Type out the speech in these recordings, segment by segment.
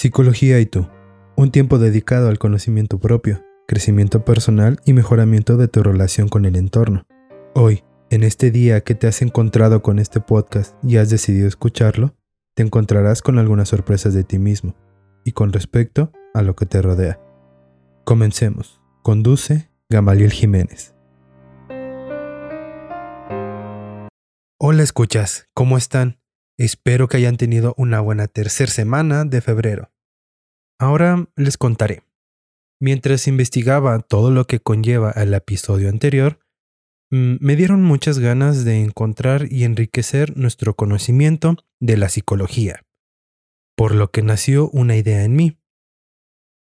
Psicología y tú. Un tiempo dedicado al conocimiento propio, crecimiento personal y mejoramiento de tu relación con el entorno. Hoy, en este día que te has encontrado con este podcast y has decidido escucharlo, te encontrarás con algunas sorpresas de ti mismo y con respecto a lo que te rodea. Comencemos. Conduce Gamaliel Jiménez. Hola escuchas, ¿cómo están? Espero que hayan tenido una buena tercera semana de febrero. Ahora les contaré. Mientras investigaba todo lo que conlleva el episodio anterior, mm, me dieron muchas ganas de encontrar y enriquecer nuestro conocimiento de la psicología, por lo que nació una idea en mí.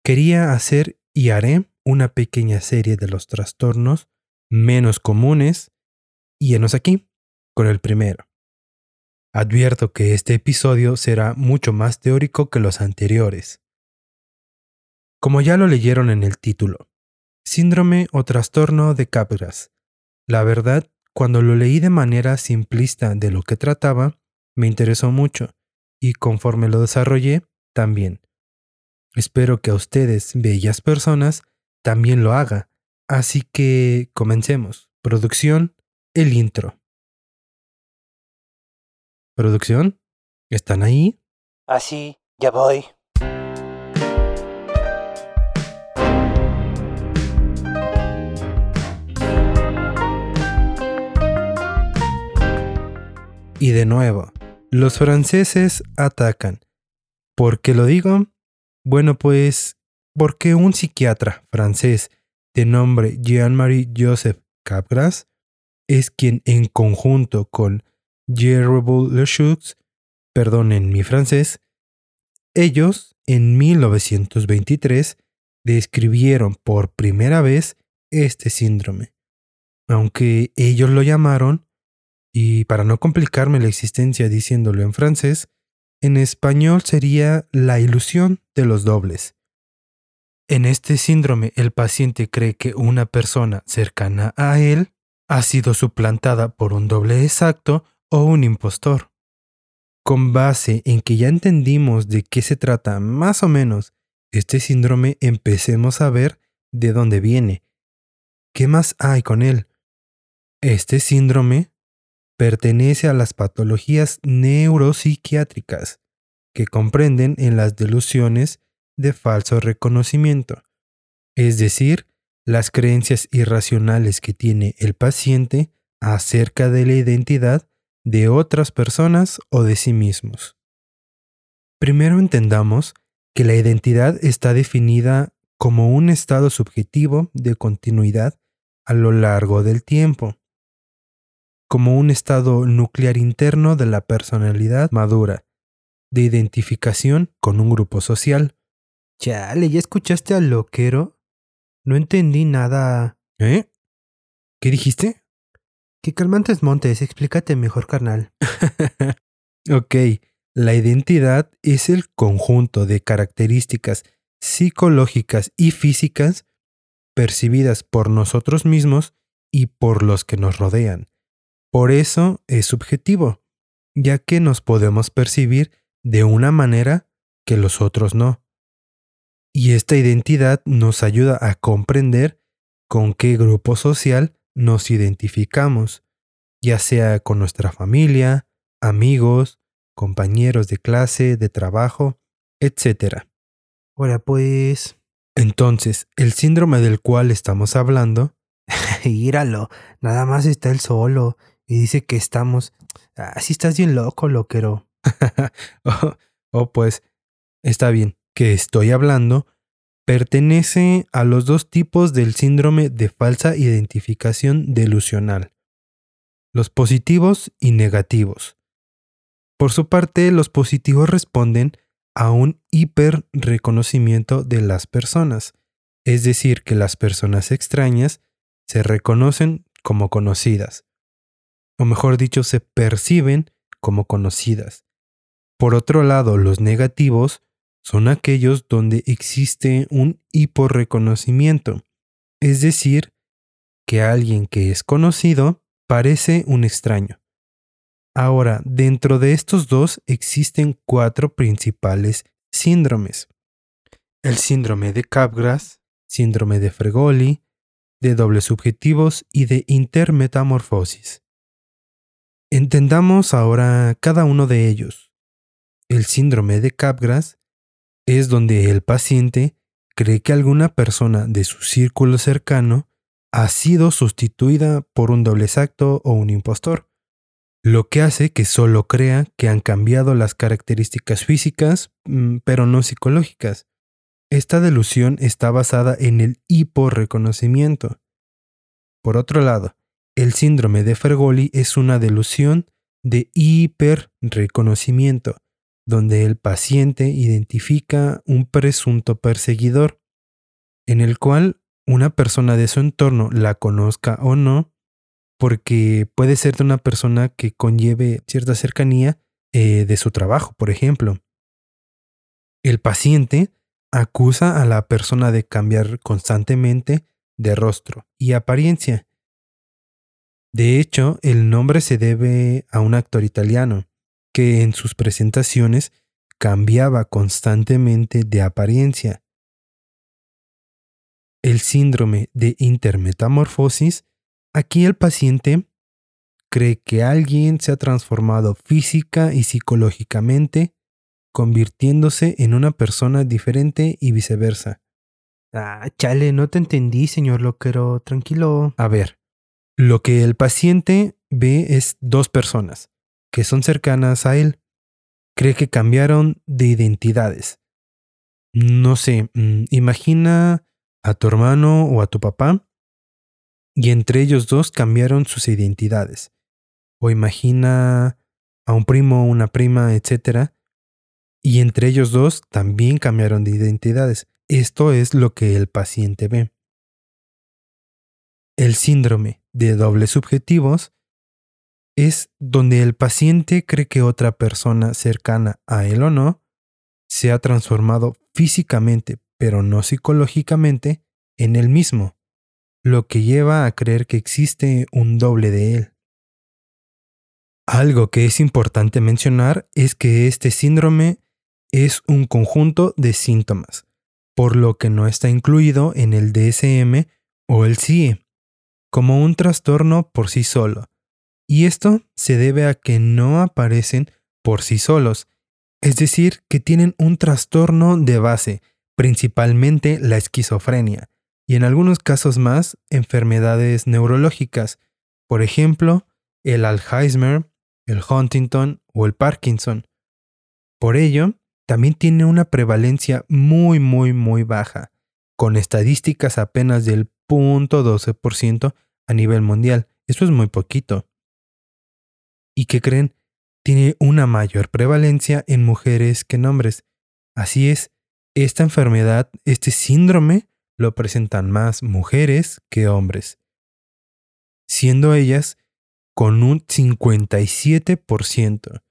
Quería hacer y haré una pequeña serie de los trastornos menos comunes y enos aquí con el primero. Advierto que este episodio será mucho más teórico que los anteriores. Como ya lo leyeron en el título, síndrome o trastorno de Capgras. La verdad, cuando lo leí de manera simplista de lo que trataba, me interesó mucho y conforme lo desarrollé, también. Espero que a ustedes, bellas personas, también lo haga. Así que comencemos. Producción, el intro. ¿Producción? ¿Están ahí? Así, ah, ya voy. Y de nuevo, los franceses atacan. ¿Por qué lo digo? Bueno, pues porque un psiquiatra francés de nombre Jean-Marie Joseph Capgras es quien en conjunto con Jeroboam Lechaux, perdonen mi francés, ellos en 1923 describieron por primera vez este síndrome, aunque ellos lo llamaron, y para no complicarme la existencia diciéndolo en francés, en español sería la ilusión de los dobles. En este síndrome el paciente cree que una persona cercana a él ha sido suplantada por un doble exacto o un impostor. Con base en que ya entendimos de qué se trata más o menos este síndrome, empecemos a ver de dónde viene. ¿Qué más hay con él? Este síndrome pertenece a las patologías neuropsiquiátricas que comprenden en las delusiones de falso reconocimiento, es decir, las creencias irracionales que tiene el paciente acerca de la identidad de otras personas o de sí mismos. Primero entendamos que la identidad está definida como un estado subjetivo de continuidad a lo largo del tiempo, como un estado nuclear interno de la personalidad madura, de identificación con un grupo social. Chale, ¿ya escuchaste al loquero? No entendí nada. ¿Eh? ¿Qué dijiste? Que calmantes montes, explícate mejor, carnal. ok, la identidad es el conjunto de características psicológicas y físicas percibidas por nosotros mismos y por los que nos rodean. Por eso es subjetivo, ya que nos podemos percibir de una manera que los otros no. Y esta identidad nos ayuda a comprender con qué grupo social nos identificamos, ya sea con nuestra familia, amigos, compañeros de clase, de trabajo, etc. Ahora pues... Entonces, el síndrome del cual estamos hablando... Íralo, nada más está él solo y dice que estamos... Así ah, estás bien loco, loquero. oh, oh, pues, está bien, que estoy hablando Pertenece a los dos tipos del síndrome de falsa identificación delusional, los positivos y negativos. Por su parte, los positivos responden a un hiperreconocimiento de las personas, es decir, que las personas extrañas se reconocen como conocidas, o mejor dicho, se perciben como conocidas. Por otro lado, los negativos son aquellos donde existe un hiporreconocimiento, es decir, que alguien que es conocido parece un extraño. Ahora, dentro de estos dos existen cuatro principales síndromes. El síndrome de Capgras, síndrome de Fregoli, de dobles subjetivos y de intermetamorfosis. Entendamos ahora cada uno de ellos. El síndrome de Capgras es donde el paciente cree que alguna persona de su círculo cercano ha sido sustituida por un doble exacto o un impostor, lo que hace que solo crea que han cambiado las características físicas, mm, pero no psicológicas. Esta delusión está basada en el hiporreconocimiento. Por otro lado, el síndrome de Fergoli es una delusión de hiperreconocimiento, donde el paciente identifica un presunto perseguidor, en el cual una persona de su entorno la conozca o no, porque puede ser de una persona que conlleve cierta cercanía eh, de su trabajo, por ejemplo. El paciente acusa a la persona de cambiar constantemente de rostro y apariencia. De hecho, el nombre se debe a un actor italiano que en sus presentaciones cambiaba constantemente de apariencia. El síndrome de intermetamorfosis, aquí el paciente cree que alguien se ha transformado física y psicológicamente, convirtiéndose en una persona diferente y viceversa. Ah, chale, no te entendí, señor Loquero, tranquilo. A ver, lo que el paciente ve es dos personas que son cercanas a él. Cree que cambiaron de identidades. No sé, mm, imagina a tu hermano o a tu papá y entre ellos dos cambiaron sus identidades. O imagina a un primo, una prima, etc. Y entre ellos dos también cambiaron de identidades. Esto es lo que el paciente ve. El síndrome de dobles subjetivos es donde el paciente cree que otra persona cercana a él o no se ha transformado físicamente, pero no psicológicamente, en él mismo, lo que lleva a creer que existe un doble de él. Algo que es importante mencionar es que este síndrome es un conjunto de síntomas, por lo que no está incluido en el DSM o el CIE, como un trastorno por sí solo. Y esto se debe a que no aparecen por sí solos, es decir, que tienen un trastorno de base, principalmente la esquizofrenia, y en algunos casos más enfermedades neurológicas, por ejemplo, el Alzheimer, el Huntington o el Parkinson. Por ello, también tiene una prevalencia muy muy muy baja, con estadísticas apenas del 0.12% a nivel mundial. Esto es muy poquito. ¿Y qué creen? Tiene una mayor prevalencia en mujeres que en hombres. Así es, esta enfermedad, este síndrome, lo presentan más mujeres que hombres, siendo ellas con un 57%.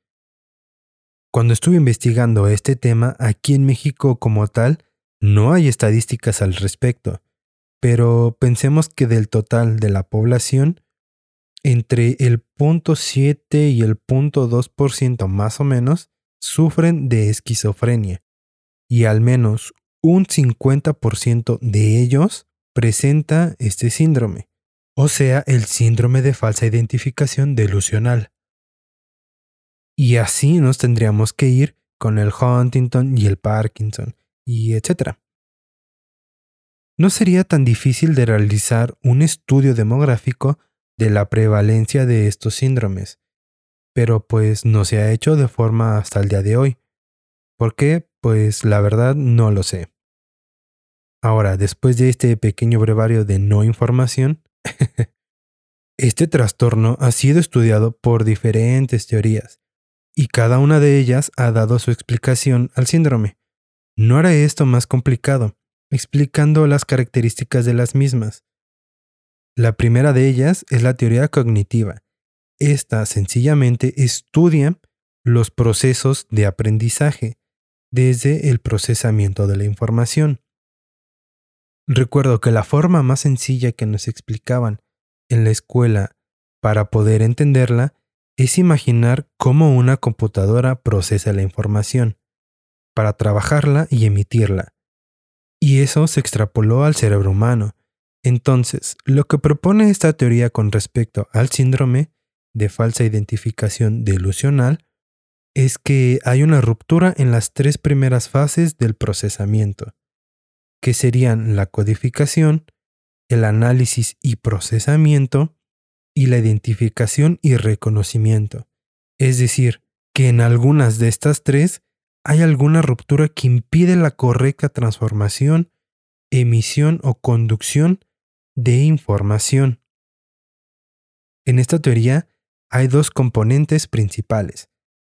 Cuando estuve investigando este tema aquí en México como tal, no hay estadísticas al respecto, pero pensemos que del total de la población, entre el 0.7 y el 0.2% más o menos sufren de esquizofrenia y al menos un 50% de ellos presenta este síndrome, o sea, el síndrome de falsa identificación delusional. Y así nos tendríamos que ir con el Huntington y el Parkinson, y etc. No sería tan difícil de realizar un estudio demográfico de la prevalencia de estos síndromes, pero pues no se ha hecho de forma hasta el día de hoy. ¿Por qué? Pues la verdad no lo sé. Ahora, después de este pequeño brevario de no información, este trastorno ha sido estudiado por diferentes teorías y cada una de ellas ha dado su explicación al síndrome. No hará esto más complicado, explicando las características de las mismas. La primera de ellas es la teoría cognitiva. Esta sencillamente estudia los procesos de aprendizaje desde el procesamiento de la información. Recuerdo que la forma más sencilla que nos explicaban en la escuela para poder entenderla es imaginar cómo una computadora procesa la información. para trabajarla y emitirla. Y eso se extrapoló al cerebro humano. Entonces, lo que propone esta teoría con respecto al síndrome de falsa identificación delusional es que hay una ruptura en las tres primeras fases del procesamiento, que serían la codificación, el análisis y procesamiento, y la identificación y reconocimiento. Es decir, que en algunas de estas tres hay alguna ruptura que impide la correcta transformación, emisión o conducción de información. En esta teoría hay dos componentes principales,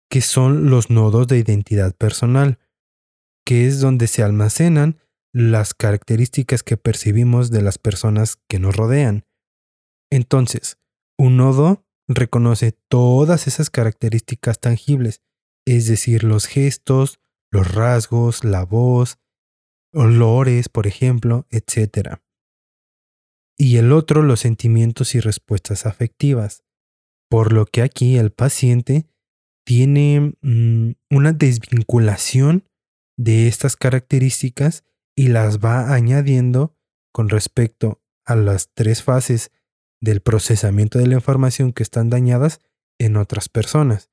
que son los nodos de identidad personal, que es donde se almacenan las características que percibimos de las personas que nos rodean. Entonces, un nodo reconoce todas esas características tangibles, es decir, los gestos, los rasgos, la voz, olores, por ejemplo, etc. Y el otro los sentimientos y respuestas afectivas, por lo que aquí el paciente tiene mm, una desvinculación de estas características y las va añadiendo con respecto a las tres fases del procesamiento de la información que están dañadas en otras personas.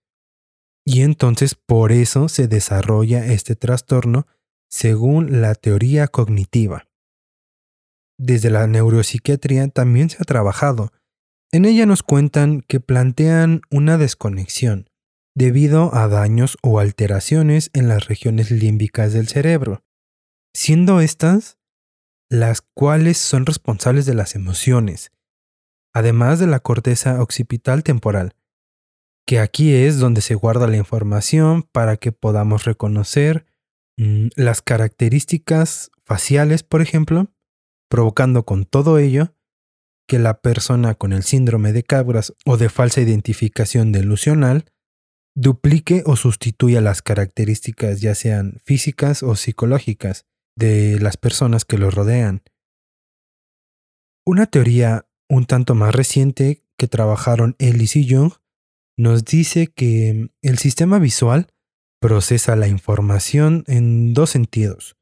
Y entonces por eso se desarrolla este trastorno según la teoría cognitiva. Desde la neuropsiquiatría también se ha trabajado. En ella nos cuentan que plantean una desconexión debido a daños o alteraciones en las regiones límbicas del cerebro, siendo estas las cuales son responsables de las emociones, además de la corteza occipital temporal, que aquí es donde se guarda la información para que podamos reconocer mm, las características faciales, por ejemplo, provocando con todo ello que la persona con el síndrome de cabras o de falsa identificación delusional duplique o sustituya las características ya sean físicas o psicológicas de las personas que lo rodean. Una teoría un tanto más reciente que trabajaron Ellis y Young nos dice que el sistema visual procesa la información en dos sentidos.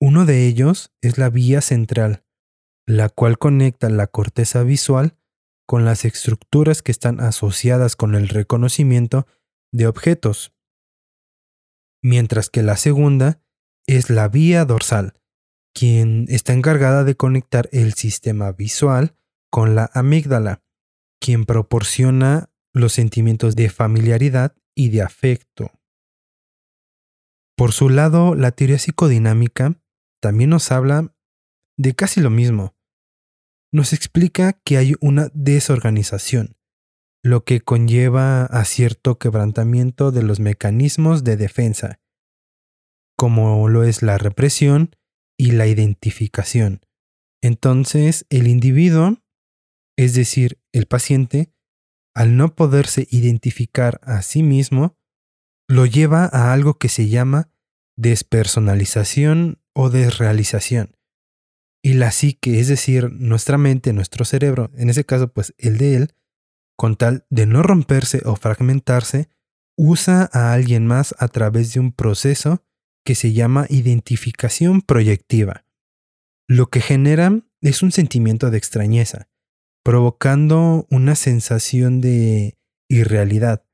Uno de ellos es la vía central, la cual conecta la corteza visual con las estructuras que están asociadas con el reconocimiento de objetos, mientras que la segunda es la vía dorsal, quien está encargada de conectar el sistema visual con la amígdala, quien proporciona los sentimientos de familiaridad y de afecto. Por su lado, la teoría psicodinámica también nos habla de casi lo mismo. Nos explica que hay una desorganización, lo que conlleva a cierto quebrantamiento de los mecanismos de defensa, como lo es la represión y la identificación. Entonces, el individuo, es decir, el paciente, al no poderse identificar a sí mismo, lo lleva a algo que se llama despersonalización o desrealización. Y la psique, es decir, nuestra mente, nuestro cerebro, en ese caso pues el de él, con tal de no romperse o fragmentarse, usa a alguien más a través de un proceso que se llama identificación proyectiva. Lo que genera es un sentimiento de extrañeza, provocando una sensación de irrealidad,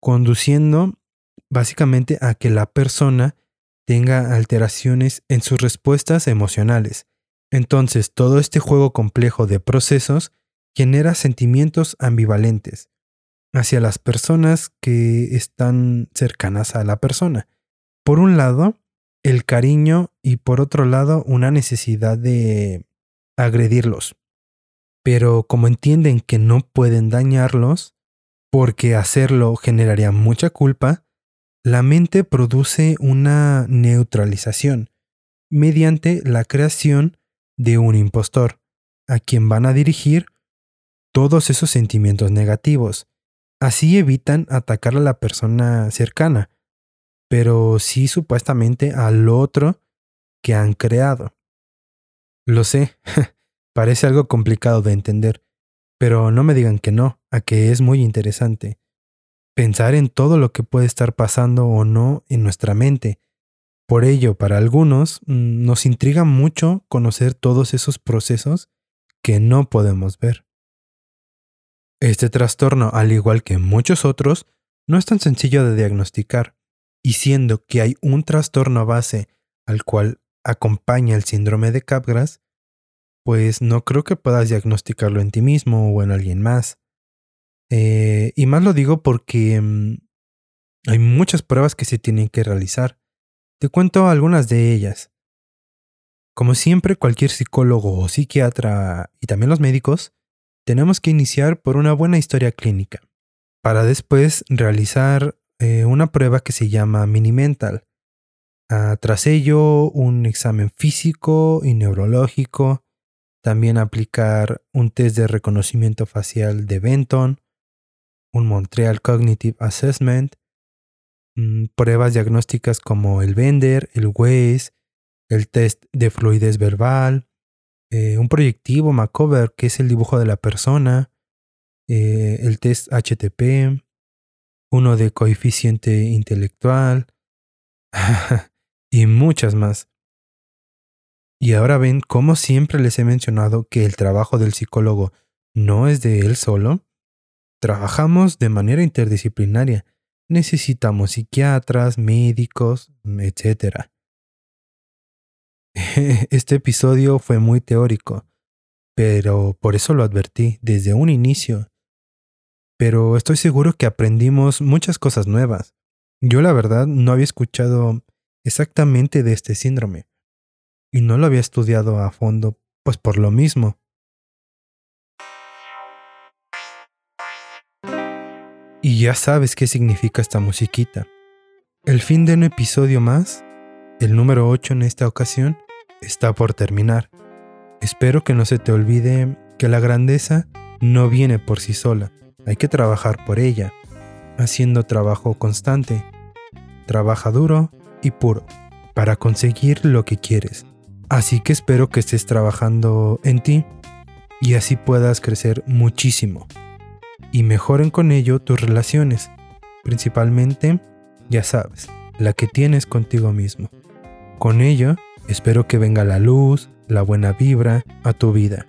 conduciendo básicamente a que la persona tenga alteraciones en sus respuestas emocionales. Entonces, todo este juego complejo de procesos genera sentimientos ambivalentes hacia las personas que están cercanas a la persona. Por un lado, el cariño y por otro lado, una necesidad de agredirlos. Pero como entienden que no pueden dañarlos, porque hacerlo generaría mucha culpa, la mente produce una neutralización mediante la creación de un impostor, a quien van a dirigir todos esos sentimientos negativos. Así evitan atacar a la persona cercana, pero sí supuestamente al otro que han creado. Lo sé, parece algo complicado de entender, pero no me digan que no, a que es muy interesante. Pensar en todo lo que puede estar pasando o no en nuestra mente, Por ello, para algunos, mm, nos intriga mucho conocer todos esos procesos que no podemos ver. Este trastorno, al igual que muchos otros, no es tan sencillo de diagnosticar, y siendo que hay un trastorno base al cual acompaña el síndrome de Capgras, pues no creo que puedas diagnosticarlo en ti mismo o en alguien más. Eh, y más lo digo porque mm, hay muchas pruebas que se tienen que realizar. Te cuento algunas de ellas. Como siempre, cualquier psicólogo o psiquiatra y también los médicos, tenemos que iniciar por una buena historia clínica, para después realizar eh, una prueba que se llama Mini Mental. Ah, tras ello, un examen físico y neurológico, también aplicar un test de reconocimiento facial de Benton, un Montreal Cognitive Assessment, mm, pruebas diagnósticas como el Bender, el WACE, el test de fluidez verbal, eh, un proyectivo Macover, que es el dibujo de la persona, eh, el test HTP, uno de coeficiente intelectual y muchas más. Y ahora ven cómo siempre les he mencionado que el trabajo del psicólogo no es de él solo. Trabajamos de manera interdisciplinaria. Necesitamos psiquiatras, médicos, etc. Este episodio fue muy teórico, pero por eso lo advertí desde un inicio. Pero estoy seguro que aprendimos muchas cosas nuevas. Yo la verdad no había escuchado exactamente de este síndrome y no lo había estudiado a fondo, pues por lo mismo. Y ya sabes qué significa esta musiquita. El fin de un episodio más, el número 8 en esta ocasión, está por terminar. Espero que no se te olvide que la grandeza no viene por sí sola, hay que trabajar por ella, haciendo trabajo constante. Trabaja duro y puro para conseguir lo que quieres. Así que espero que estés trabajando en ti y así puedas crecer muchísimo y mejoren con ello tus relaciones, principalmente, ya sabes, la que tienes contigo mismo. Con ello, espero que venga la luz, la buena vibra a tu vida.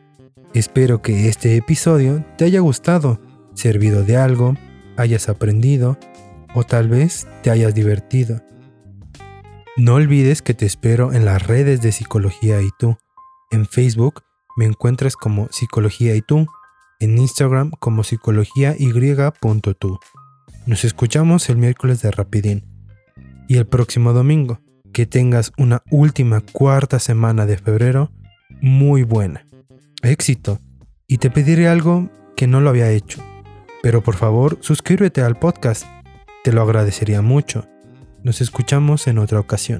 Espero que este episodio te haya gustado, servido de algo, hayas aprendido o tal vez te hayas divertido. No olvides que te espero en las redes de Psicología y tú. En Facebook me encuentras como Psicología y tú. En Instagram como Psicología Y.tú. Nos escuchamos el miércoles de Rapidín. Y el próximo domingo. Que tengas una última cuarta semana de febrero muy buena. Éxito. Y te pediré algo que no lo había hecho. Pero por favor, suscríbete al podcast. Te lo agradecería mucho. Nos escuchamos en otra ocasión.